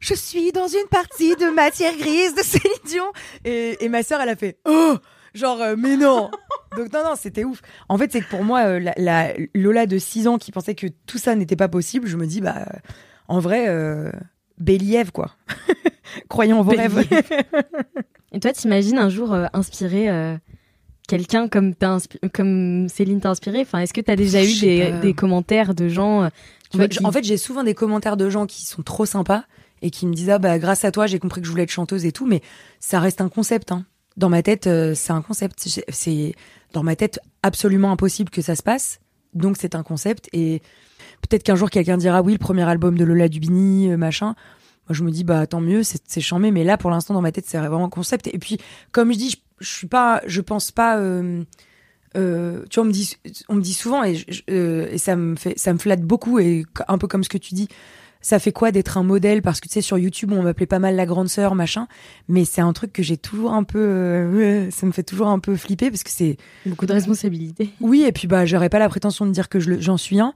Je suis dans une partie de matière grise de Céline Dion. Et, et ma sœur, elle a fait Oh Genre, euh, mais non Donc, non, non, c'était ouf. En fait, c'est que pour moi, euh, la, la Lola de 6 ans qui pensait que tout ça n'était pas possible, je me dis, bah, euh, en vrai, euh, Béliève, quoi. Croyons en vos rêves. Et toi, t'imagines un jour inspirer quelqu'un comme, comme Céline t'a inspiré? Enfin, est-ce que t'as déjà eu des, commentaires de gens tu En vois, fait, qui- en fait, j'ai souvent des commentaires de gens qui sont trop sympas et qui me disent ah bah grâce à toi j'ai compris que je voulais être chanteuse et tout, mais ça reste un concept. Hein. Dans ma tête, euh, c'est un concept. C'est- dans ma tête absolument impossible que ça se passe. Donc c'est un concept et peut-être qu'un jour quelqu'un dira oui le premier album de Lola Dubini euh, machin. Moi je me dis bah tant mieux c'est chambé mais là pour l'instant dans ma tête c'est vraiment un concept et puis comme je dis je, je suis pas je pense pas euh, tu vois, on me dit, on me dit souvent et, et ça me fait, ça me flatte beaucoup et un peu comme ce que tu dis. Ça fait quoi d'être un modèle? Parce que tu sais, sur YouTube, on m'appelait pas mal la grande sœur, machin. Mais c'est un truc que j'ai toujours un peu, euh, ça me fait toujours un peu flipper parce que c'est, beaucoup de responsabilités. oui, et puis bah, j'aurais pas la prétention de dire que je j'en suis un,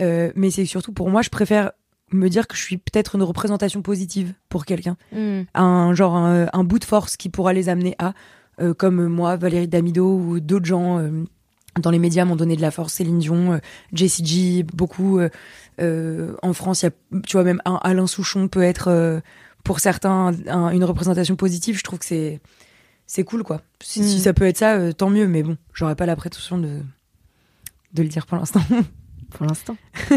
euh, mais c'est surtout pour moi, je préfère me dire que je suis peut-être une représentation positive pour quelqu'un un genre un, un bout de force qui pourra les amener à euh, comme moi Valérie Damido ou d'autres gens dans les médias m'ont donné de la force Céline Dion euh, Jessie J beaucoup euh, euh, en France il y a tu vois même un Alain Souchon peut être euh, pour certains un- une représentation positive. Je trouve que c'est c'est cool quoi. Si, Mm. si ça peut être ça tant mieux. Mais bon j'aurais pas la prétention de de le dire pour l'instant. Pour l'instant.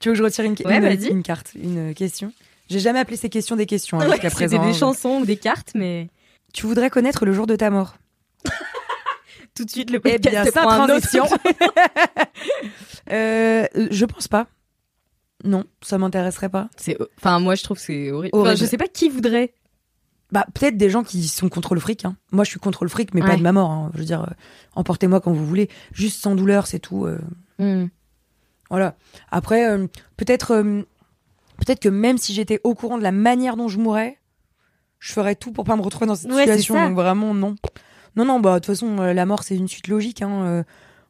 tu veux que je retire une, Ouais, une, une carte une question? J'ai jamais appelé ces questions des questions hein, Ouais, jusqu'à C'était présent des hein. chansons ou des cartes, mais Tu voudrais connaître le jour de ta mort? Tout de suite le Eh podcast bien, prend un autre- transition. Euh, je pense pas. Non, ça m'intéresserait pas. C'est, enfin, moi, je trouve que c'est horrible. Enfin, je sais pas qui voudrait. Bah, peut-être des gens qui sont contre le fric. Hein. Moi, je suis contre le fric, mais pas de ma mort. hein. Je veux dire, euh, emportez-moi quand vous voulez. Juste sans douleur, c'est tout. euh, Hmm. voilà. Après, euh, peut-être peut-être que même si j'étais au courant de la manière dont je mourrais, je ferais tout pour pas me retrouver dans cette Ouais, situation. ça. Donc vraiment, non. Non, non, bah de toute façon, euh, la mort, c'est une suite logique. Hein. euh,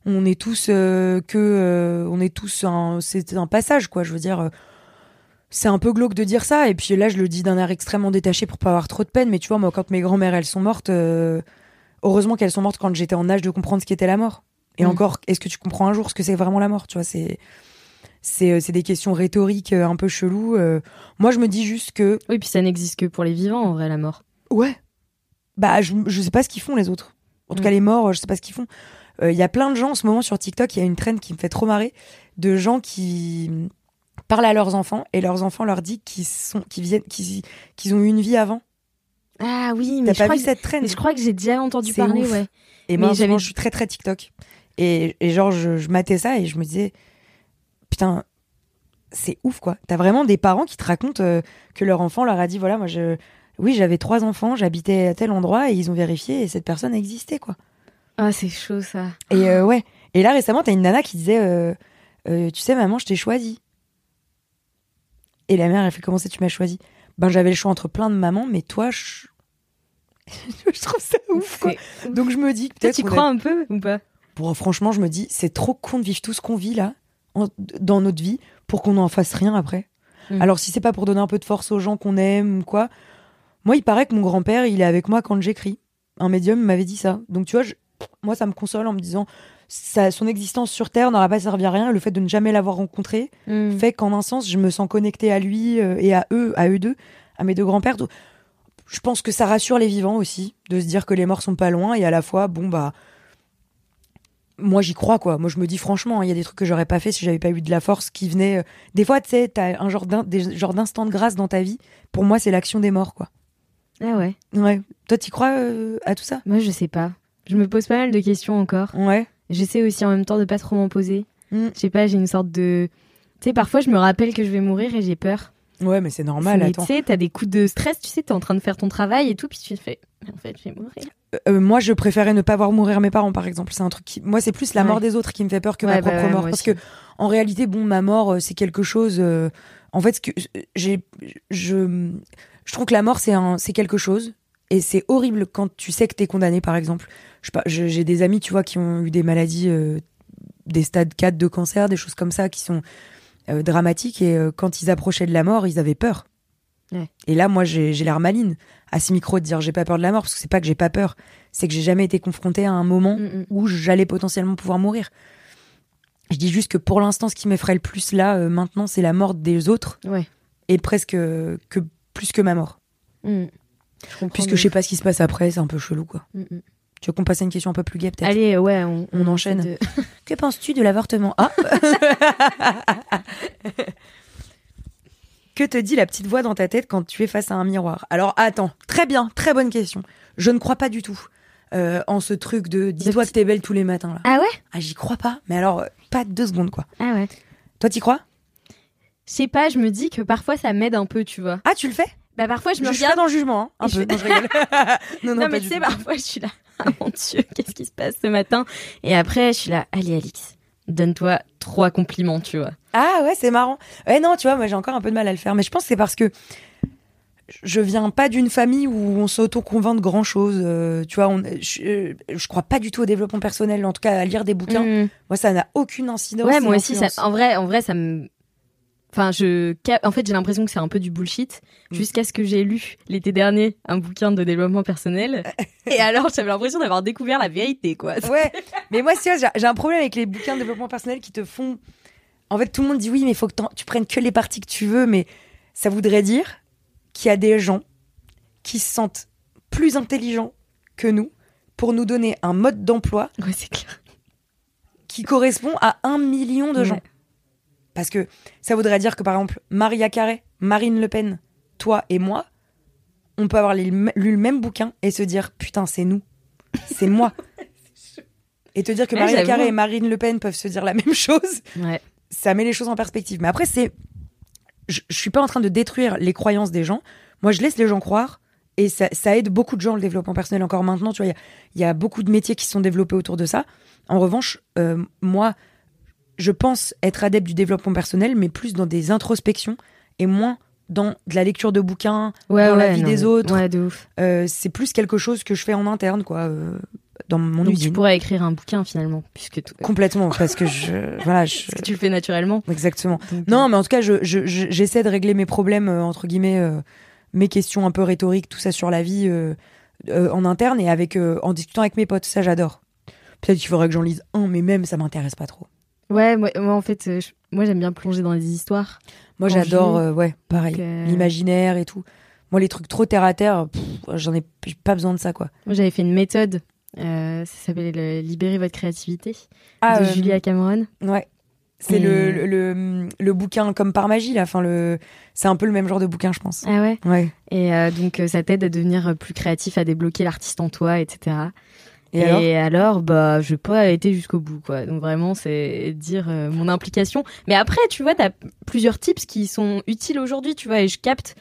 on est tous euh, que... on est tous... un- C'est un passage, quoi. Je veux dire... c'est un peu glauque de dire ça, et puis là, je le dis d'un air extrêmement détaché pour pas avoir trop de peine, mais tu vois, moi, quand mes grand-mères, elles sont mortes, heureusement qu'elles sont mortes quand j'étais en âge de comprendre ce qu'était la mort. Et Mm. encore, est-ce que tu comprends un jour ce que c'est vraiment la mort Tu vois, c'est c'est des questions rhétoriques un peu cheloues. euh. Moi, je me dis juste que Oui, puis ça n'existe que pour les vivants, en vrai, la mort. ouais, bah je, je sais pas ce qu'ils font les autres. En tout Mm. cas, les morts, euh, je sais pas ce qu'ils font. Euh, Il y a plein de gens en ce moment sur TikTok. Il y a une traîne qui me fait trop marrer de gens qui parlent à leurs enfants et leurs enfants leur disent qu'ils sont qu'ils viennent qu'ils qu'ils ont eu une vie avant. Ah oui, mais je, pas crois vu que... cette traîne? mais je crois que j'ai déjà entendu C'est parler, ouf. ouais. Et moi, je suis très très TikTok. Et, et genre, je, je matais ça et je me disais, putain, c'est ouf quoi. T'as vraiment des parents qui te racontent euh, que leur enfant leur a dit, voilà, moi, je, oui, j'avais trois enfants, j'habitais à tel endroit et ils ont vérifié et cette personne existait quoi. Ah, c'est chaud, ça. Et euh, ouais. Et là récemment, t'as une nana qui disait, euh, euh, tu sais, maman, je t'ai choisi. Et la mère, elle fait comment ça, tu m'as choisi? Ben, j'avais le choix entre plein de mamans, mais toi, je, je trouve ça ouf quoi. Donc je me dis, peut-être tu a- crois un peu ou pas? Bon, franchement, je me dis, c'est trop con de vivre tout ce qu'on vit là, en- dans notre vie, pour qu'on n'en fasse rien après. Mm. Alors, si c'est pas pour donner un peu de force aux gens qu'on aime ou quoi, moi, il paraît que mon grand-père, il est avec moi quand j'écris. Un médium m'avait dit ça. Donc, tu vois, je- moi, ça me console en me disant, ça, son existence sur Terre n'aura pas servi à rien. Le fait de ne jamais l'avoir rencontré Hmm. fait qu'en un sens, je me sens connectée à lui euh, et à eux, à eux deux, à mes deux grands-pères. Je pense que ça rassure les vivants aussi, de se dire que les morts sont pas loin et à la fois, bon, bah. Moi, j'y crois, quoi. Moi, je me dis franchement, il y a des trucs que j'aurais pas fait si j'avais pas eu de la force qui venait. euh, Des fois, tu sais, t'as un genre d'instant de grâce dans ta vie. Pour moi, c'est l'action des morts, quoi. Ah ouais. Ouais. Toi, t'y crois euh, à tout ça? Moi, je sais pas. Je me pose pas mal de questions encore. Ouais. J'essaie aussi en même temps de pas trop m'en poser. Mm. Je sais pas, j'ai une sorte de. Tu sais, parfois, je me rappelle que je vais mourir et j'ai peur. Ouais, mais c'est normal, Mais attends. Tu sais, t'as des coups de stress, tu sais, t'es en train de faire ton travail et tout, puis tu fais. Mais en fait, je vais mourir. Euh, moi, je préférais ne pas voir mourir mes parents, par exemple. C'est un truc qui, moi, c'est plus la Ouais. mort des autres qui me fait peur que Ouais, ma bah propre ouais, mort, parce aussi. que en réalité, bon, ma mort, euh, c'est quelque chose. euh, en fait, ce que j'ai, je, je trouve que la mort, c'est un, c'est quelque chose, et c'est horrible quand tu sais que t'es condamné, par exemple. Je j'ai des amis, tu vois, qui ont eu des maladies, euh, des stades 4 de cancer, des choses comme ça, qui sont euh, dramatiques, et euh, quand ils approchaient de la mort, ils avaient peur. Ouais. Et là, moi, j'ai j'ai l'air maline à ce micro de dire j'ai pas peur de la mort, parce que c'est pas que j'ai pas peur, c'est que j'ai jamais été confrontée à un moment Mm, mm. où j'allais potentiellement pouvoir mourir. Je dis juste que pour l'instant, ce qui m'effraie le plus là, maintenant, c'est la mort des autres, Ouais. et presque que plus que ma mort. Mm. Je Puisque je sais pas ce qui se passe après, c'est un peu chelou, quoi. Mm, mm. Tu veux qu'on passe à une question un peu plus gaie, peut-être? Allez, ouais, on, On enchaîne. de- Que penses-tu de l'avortement? Ah Que te dit la petite voix dans ta tête quand tu es face à un miroir? Alors attends, très bien, très bonne question. Je ne crois pas du tout euh, en ce truc de dis-toi que t'es belle tous les matins là. Ah ouais? Ah j'y crois pas, mais alors euh, pas deux secondes quoi. Ah ouais. Toi t'y crois? Je sais pas, je me dis que parfois ça m'aide un peu, tu vois. Ah tu le fais? Bah parfois je Je, me suis pas regarde. dans le jugement, hein, un je peu. Non, je rigole. non, non, Non, pas mais tu sais, parfois je suis là. Ah mon dieu, qu'est-ce qui se passe ce matin? Et après, je suis là. Allez, Alix, donne-toi trois compliments, tu vois. Ah ouais, c'est marrant. Ouais, non, tu vois, moi j'ai encore un peu de mal à le faire, mais je pense que c'est parce que je viens pas d'une famille où on s'auto-convainc de grand chose. tu vois, on, je, euh, je crois pas du tout au développement personnel, en tout cas à lire des bouquins. Mm. Moi, ça n'a aucune incidence. Ouais, moi aussi, ça, en vrai, en vrai, ça me. Enfin, je. En fait, j'ai l'impression que c'est un peu du bullshit. Mm. Jusqu'à ce que j'ai lu l'été dernier un bouquin de développement personnel. Et alors, j'avais l'impression d'avoir découvert la vérité, quoi. Ouais, mais moi, vois, j'ai- un problème avec les bouquins de développement personnel qui te font. En fait, tout le monde dit oui, mais il faut que tu prennes que les parties que tu veux, mais ça voudrait dire qu'il y a des gens qui se sentent plus intelligents que nous pour nous donner un mode d'emploi Ouais, c'est clair. qui correspond à un million de gens. Parce que ça voudrait dire que, par exemple, Maria Carré, Marine Le Pen, toi et moi, on peut avoir lu le même bouquin et se dire putain, c'est nous, c'est moi. Et te dire que Maria. Carré et Marine Le Pen peuvent se dire la même chose, Ouais. ça met les choses en perspective. Mais après, c'est. Je, je suis pas en train de détruire les croyances des gens. Moi, je laisse les gens croire Et ça, ça aide beaucoup de gens le développement personnel encore maintenant. Tu vois, il y a- il y, a beaucoup de métiers qui sont développés autour de ça. En revanche, euh, moi, je pense être adepte du développement personnel, mais plus dans des introspections et moins dans de la lecture de bouquins, Ouais, dans la vie non, des autres. Ouais, de ouf. Euh, c'est plus quelque chose que je fais en interne, quoi, euh, dans mon Donc tu usine. pourrais écrire un bouquin finalement, puisque tout- Complètement, parce que je, voilà, je, parce que tu le fais naturellement. exactement. Donc, Non, mais en tout cas, je, je- je- j'essaie de régler mes problèmes, euh, entre guillemets, euh, mes questions un peu rhétoriques, tout ça sur la vie euh, euh, en interne et avec, euh, en discutant avec mes potes. Ça, j'adore. Peut-être qu'il faudrait que j'en lise un, mais même, ça m'intéresse pas trop. Ouais, moi, moi, en fait, euh, je- moi j'aime bien plonger dans les histoires. Moi, j'adore, euh, ouais, pareil, euh, l'imaginaire et tout. Moi, les trucs trop terre à terre, j'en ai pas besoin de ça, quoi. Moi j'avais fait une méthode, euh, ça s'appelait Libérer votre créativité Ah, de Julia Cameron. Ouais. C'est Et- le, le, le, le bouquin comme par magie, là. Enfin, le... C'est un peu le même genre de bouquin, je pense. Ah ouais? Ouais. Et donc ça t'aide à devenir plus créatif, à débloquer l'artiste en toi, etc. Et, alors alors, bah, je vais pas été jusqu'au bout, quoi. Donc vraiment, c'est dire euh, mon implication. Mais après, tu vois, t'as plusieurs tips qui sont utiles aujourd'hui, tu vois, et je capte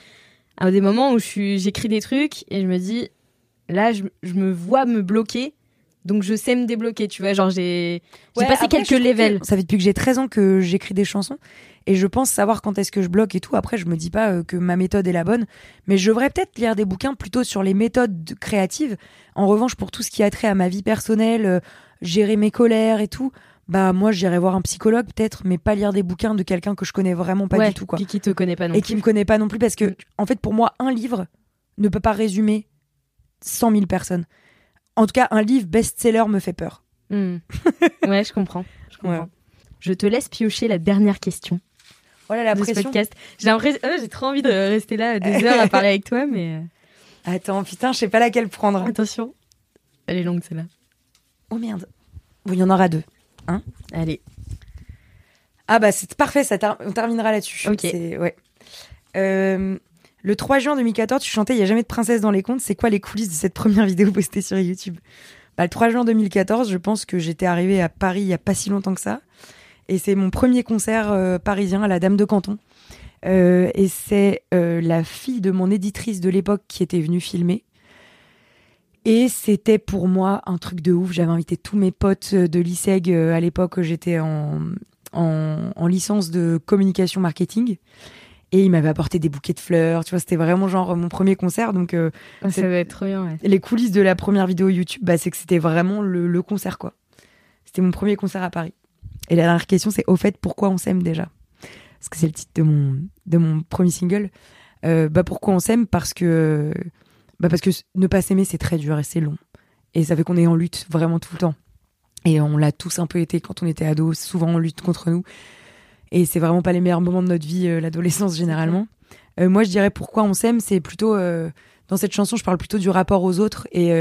à des moments où j'écris des trucs et je me dis, là, je, je me vois me bloquer, donc je sais me débloquer, tu vois. Genre, j'ai, Ouais, passé après, quelques levels. que Ça fait depuis que j'ai 13 ans que j'écris des chansons et je pense savoir quand est-ce que je bloque et tout. Après, je me dis pas euh, que ma méthode est la bonne, mais je devrais peut-être lire des bouquins plutôt sur les méthodes de- créatives. En revanche, pour tout ce qui a trait à ma vie personnelle, euh, gérer mes colères et tout, bah moi j'irais voir un psychologue peut-être, mais pas lire des bouquins de quelqu'un que je connais vraiment pas ouais, du tout quoi. Puis qui te connaît pas non et plus. qui me connaît pas non plus parce que en fait pour moi un livre ne peut pas résumer 100 000 personnes. En tout cas, un livre best-seller me fait peur. Hmm. ouais, je comprends. Je comprends. Ouais. Je te laisse piocher la dernière question. Voilà la de ce pression. podcast. J'ai l'impression- oh, j'ai trop envie de rester là des heures à parler avec toi, mais euh, Attends, putain, je sais pas laquelle prendre. attention. Elle est longue celle-là. Oh merde. Bon, il y en aura deux. Allez. Ah bah c'est parfait, ça ter- on terminera là-dessus. Ok. Ouais. Euh, le 3 juin 2014, tu chantais Il y a jamais de princesse dans les contes. C'est quoi les coulisses de cette première vidéo postée sur YouTube? Bah, Le 3 juin 2014, je pense que j'étais arrivée à Paris il y a pas si longtemps que ça. Et c'est mon premier concert euh, parisien à la Dame de Canton. Euh, et c'est euh, la fille de mon éditrice de l'époque qui était venue filmer. Et c'était pour moi un truc de ouf. J'avais invité tous mes potes de l'ISEG à l'époque. J'étais en, en, en licence de communication marketing. Et il m'avait apporté des bouquets de fleurs. Tu vois, c'était vraiment genre mon premier concert. Donc, euh, ça va être trop bien. Ouais. les coulisses de la première vidéo YouTube, bah, c'est que c'était vraiment le, le concert, quoi. C'était mon premier concert à Paris. Et la dernière question, c'est au fait, pourquoi on s'aime déjà? Parce que c'est le titre de mon, de mon premier single. Euh, bah, pourquoi on s'aime? Parce que, bah, parce que ne pas s'aimer, c'est très dur et c'est long. Et ça fait qu'on est en lutte vraiment tout le temps. Et on l'a tous un peu été quand on était ado, souvent en lutte contre nous. Et c'est vraiment pas les meilleurs moments de notre vie, euh, l'adolescence généralement. Euh, moi, je dirais pourquoi on s'aime, c'est plutôt dans cette chanson, je parle plutôt du rapport aux autres et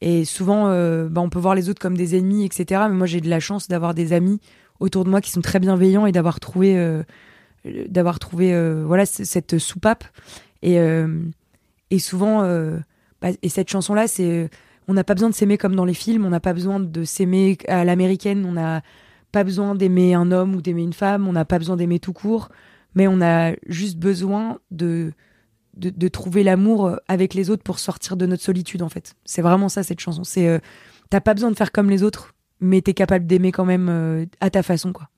et souvent, euh, bah, on peut voir les autres comme des ennemis, etc. Mais moi, j'ai de la chance d'avoir des amis autour de moi qui sont très bienveillants et d'avoir trouvé, euh, d'avoir trouvé, euh, voilà, cette soupape. Et et souvent, bah, et cette chanson-là, c'est, on n'a pas besoin de s'aimer comme dans les films, on n'a pas besoin de s'aimer à l'américaine, on n'a pas besoin d'aimer un homme ou d'aimer une femme, on n'a pas besoin d'aimer tout court, mais on a juste besoin de de, de trouver l'amour avec les autres pour sortir de notre solitude en fait. C'est vraiment ça cette chanson. C'est euh, t'as pas besoin de faire comme les autres, mais t'es capable d'aimer quand même euh, à ta façon quoi.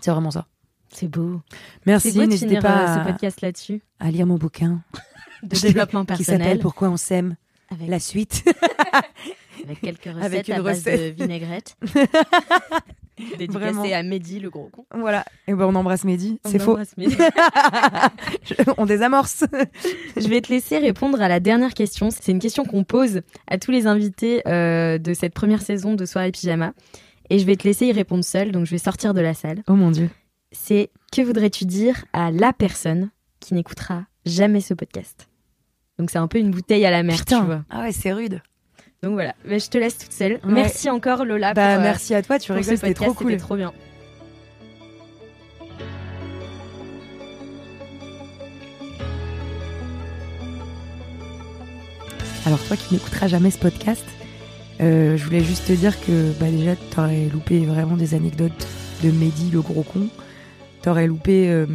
C'est vraiment ça. C'est beau. Merci, n'hésitez pas euh, à, ce podcast là-dessus. à lire mon bouquin De développement qui s'appelle personnel. Pourquoi on s'aime. Avec, La suite. avec quelques recettes Avec une à base recette. de vinaigrette. Dédicacée à Mehdi, le gros con. voilà. Et ben on embrasse Mehdi. C'est faux. embrasse Mehdi. Je- on désamorce. Je vais te laisser répondre à la dernière question. C'est une question qu'on pose à tous les invités euh, de cette première saison de Soirée Pyjama. Et je vais te laisser y répondre seule, donc je vais sortir de la salle. oh mon dieu. C'est que voudrais-tu dire à la personne qui n'écoutera jamais ce podcast? Donc c'est un peu une bouteille à la mer, tu vois. Putain. Ah ouais, c'est rude. Donc voilà, Mais je te laisse toute seule. Merci encore Lola bah pour, euh, merci à toi, tu rigoles, c'était trop cool. C'était trop bien. Alors toi qui n'écouteras jamais ce podcast, euh, je voulais juste te dire que bah déjà t'aurais loupé vraiment des anecdotes de Mehdi le gros con. T'aurais loupé euh,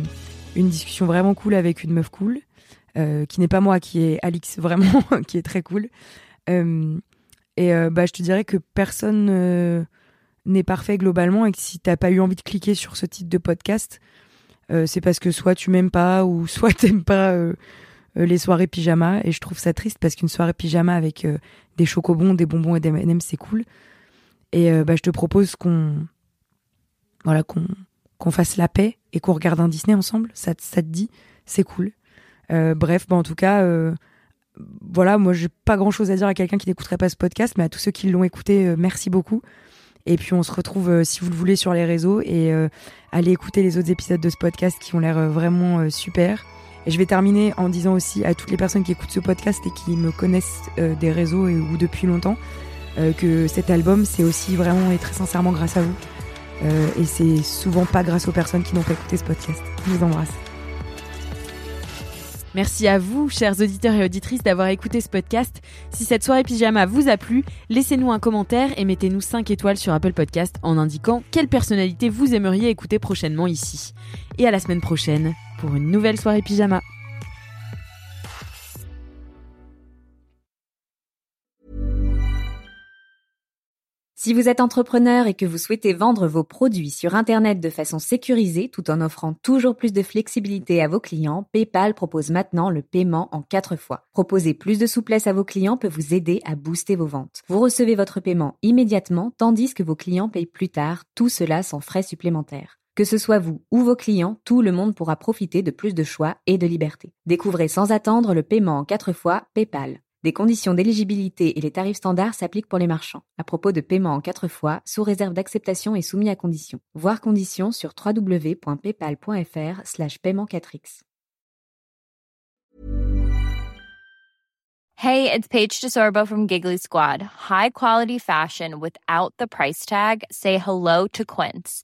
une discussion vraiment cool avec une meuf cool, qui n'est pas moi, qui est Alix, vraiment, qui est très cool. Et bah, je te dirais que personne n'est parfait globalement et que si t'as pas eu envie de cliquer sur ce type de podcast, c'est parce que soit tu m'aimes pas ou soit t'aimes pas les soirées pyjama. Et je trouve ça triste parce qu'une soirée pyjama avec des chocobons, des bonbons et des M&M, c'est cool. Et bah, je te propose qu'on voilà fasse la paix et qu'on regarde un Disney ensemble. Ça, ça te dit C'est cool. Euh, bref, bah, en tout cas, euh, voilà, moi j'ai pas grand chose à dire à quelqu'un qui n'écouterait pas ce podcast, mais à tous ceux qui l'ont écouté, euh, merci beaucoup. Et puis on se retrouve, si vous le voulez, sur les réseaux et allez écouter les autres épisodes de ce podcast qui ont l'air vraiment super. Et je vais terminer en disant aussi à toutes les personnes qui écoutent ce podcast et qui me connaissent des réseaux et, ou depuis longtemps que cet album, c'est aussi vraiment et très sincèrement grâce à vous. Euh, et c'est souvent pas grâce aux personnes qui n'ont pas écouté ce podcast. Je vous embrasse. Merci à vous, chers auditeurs et auditrices, d'avoir écouté ce podcast. Si cette soirée pyjama vous a plu, laissez-nous un commentaire et mettez-nous 5 étoiles sur Apple Podcast en indiquant quelle personnalité vous aimeriez écouter prochainement ici. Et à la semaine prochaine pour une nouvelle soirée pyjama. Si vous êtes entrepreneur et que vous souhaitez vendre vos produits sur Internet de façon sécurisée tout en offrant toujours plus de flexibilité à vos clients, PayPal propose maintenant le paiement en quatre fois. Proposer plus de souplesse à vos clients peut vous aider à booster vos ventes. Vous recevez votre paiement immédiatement tandis que vos clients payent plus tard, tout cela sans frais supplémentaires. Que ce soit vous ou vos clients, tout le monde pourra profiter de plus de choix et de liberté. Découvrez sans attendre le paiement en quatre fois PayPal. Des conditions d'éligibilité et les tarifs standards s'appliquent pour les marchands. À propos de paiement en quatre fois, sous réserve d'acceptation et soumis à conditions. Voir conditions sur www.paypal.fr slash paiement 4x. Hey, it's Paige DeSorbo from Giggly Squad. High quality fashion without the price tag? Say hello to Quince.